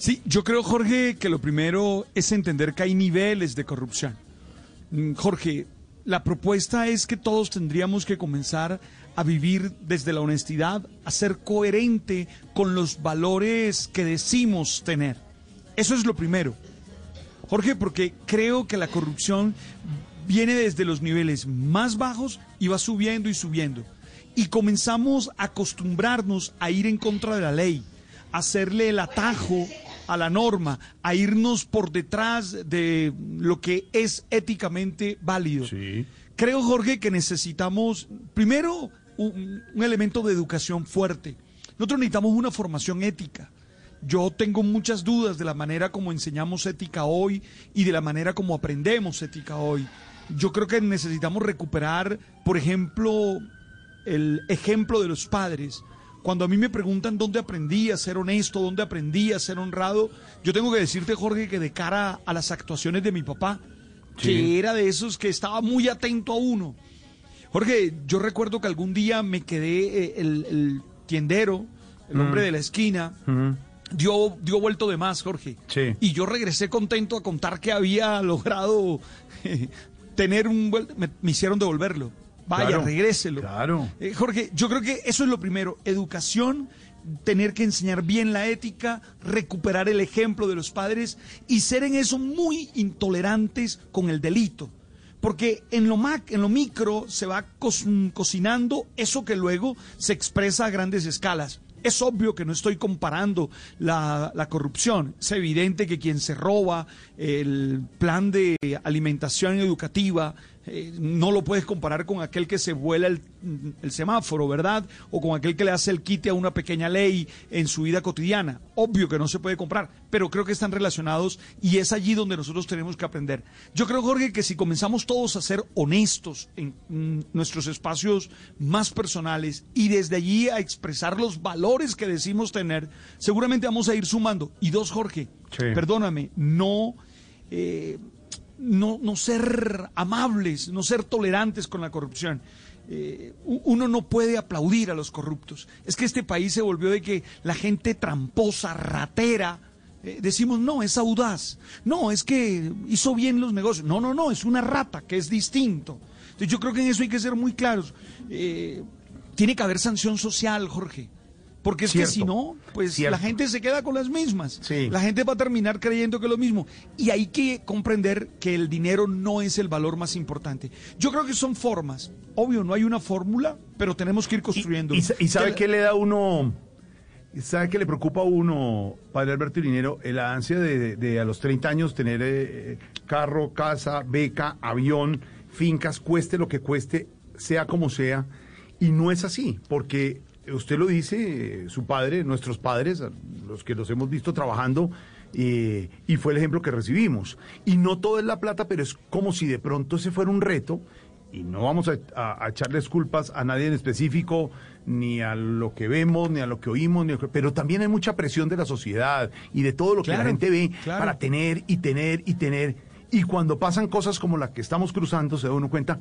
Sí, yo creo, Jorge, que lo primero es entender que hay niveles de corrupción. Mm, Jorge, la propuesta es que todos tendríamos que comenzar a vivir desde la honestidad, a ser coherente con los valores que decimos tener. Eso es lo primero. Jorge, porque creo que la corrupción viene desde los niveles más bajos y va subiendo y subiendo. Y comenzamos a acostumbrarnos a ir en contra de la ley, a hacerle el atajo a la norma, a irnos por detrás de lo que es éticamente válido. Creo, Jorge, que necesitamos, primero, un, un elemento de educación fuerte. Nosotros necesitamos una formación ética. Yo tengo muchas dudas de la manera como enseñamos ética hoy y de la manera como aprendemos ética hoy. Yo creo que necesitamos recuperar, por ejemplo, el ejemplo de los padres cuando a mí me preguntan dónde aprendí a ser honesto, dónde aprendí a ser honrado, yo tengo que decirte, Jorge, que de cara a las actuaciones de mi papá, que era de esos que estaba muy atento a uno. Jorge, yo recuerdo que algún día me quedé, eh, el, tiendero, el hombre de la esquina, dio, dio vuelto de más, Jorge. Y yo regresé contento a contar que había logrado tener un... Me, me hicieron devolverlo. Vaya, regréselo. Claro. Eh, Jorge, yo creo que eso es lo primero. Educación, tener que enseñar bien la ética, recuperar el ejemplo de los padres y ser en eso muy intolerantes con el delito. Porque en lo, mac, en lo micro se va cocinando eso que luego se expresa a grandes escalas. Es obvio que no estoy comparando la, la, corrupción. Es evidente que quien se roba el plan de alimentación educativa, eh, no lo puedes comparar con aquel que se vuela el, semáforo, ¿verdad? O con aquel que le hace el quite a una pequeña ley en su vida cotidiana. Obvio que no se puede comprar, pero creo que están relacionados y es allí donde nosotros tenemos que aprender. Yo creo, Jorge, que si comenzamos todos a ser honestos en mm, nuestros espacios más personales y desde allí a expresar los valores que decimos tener, seguramente vamos a ir sumando. Y dos, Jorge, perdóname, no... Eh, no, no ser amables, no ser tolerantes con la corrupción. Eh, uno no puede aplaudir a los corruptos. Es que este país se volvió de que la gente tramposa, ratera, eh, decimos, no, es audaz. No, es que hizo bien los negocios. No, no, no, es una rata, que es distinto. Entonces yo creo que en eso hay que ser muy claros. Eh, tiene que haber sanción social, Jorge. Porque es que si no, pues la gente se queda con las mismas. La gente va a terminar creyendo que es lo mismo. Y hay que comprender que el dinero no es el valor más importante. Yo creo que son formas. Obvio, no hay una fórmula, pero tenemos que ir construyendo. ¿Y, sabe qué le da uno? ¿Sabe qué le preocupa a uno, padre Alberto Dinero? La ansia de, a los 30 años tener eh, carro, casa, beca, avión, fincas, cueste lo que cueste, sea como sea. Y no es así, porque usted lo dice, su padre, nuestros padres, los que los hemos visto trabajando, eh, y fue el ejemplo que recibimos. Y no todo es la plata, pero es como si de pronto ese fuera un reto, y no vamos a, echarles culpas a nadie en específico, ni a lo que vemos, ni a lo que oímos, ni pero también hay mucha presión de la sociedad y de todo lo que la gente ve para tener y tener y tener. Y cuando pasan cosas como la que estamos cruzando, se da uno cuenta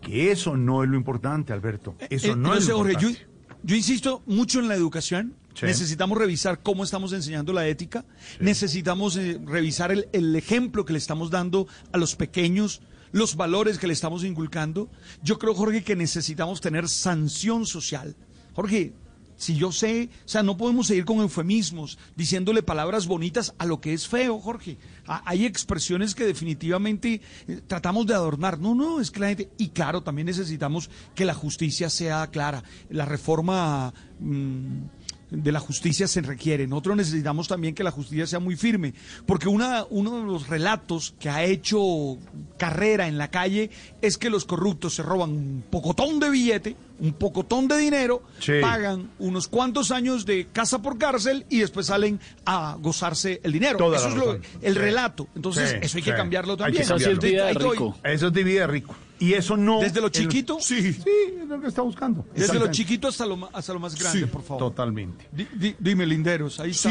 que eso no es lo importante, Alberto. Eso eh, no es lo importante. Yo insisto mucho en la educación. Necesitamos revisar cómo estamos enseñando la ética. Necesitamos eh, revisar el, el, ejemplo que le estamos dando a los pequeños, los valores que le estamos inculcando. Yo creo, Jorge, que necesitamos tener sanción social. Jorge, si yo sé, o sea, no podemos seguir con eufemismos, diciéndole palabras bonitas a lo que es feo, Jorge. hay expresiones que definitivamente eh, tratamos de adornar. No, no, es que la gente... Y claro, también necesitamos que la justicia sea clara. La reforma... Mm, de la justicia se requiere. Nosotros necesitamos también que la justicia sea muy firme, porque uno de los relatos que ha hecho carrera en la calle es que los corruptos se roban un pocotón de billete, un pocotón de dinero, Sí. pagan unos cuantos años de casa por cárcel y después salen a gozarse el dinero. Toda eso es lo- el Sí. relato. Entonces, Sí, eso hay que sí. cambiarlo Hay que también. cambiarlo. Eso sí es vida de rico. Eso es de vida rico. Y eso no... ¿Desde lo chiquito? Sí, sí, es lo que está buscando. Desde lo chiquito hasta lo, hasta lo más grande, Sí, por favor. Totalmente. Di- di- dime, linderos, ahí está.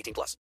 18 plus.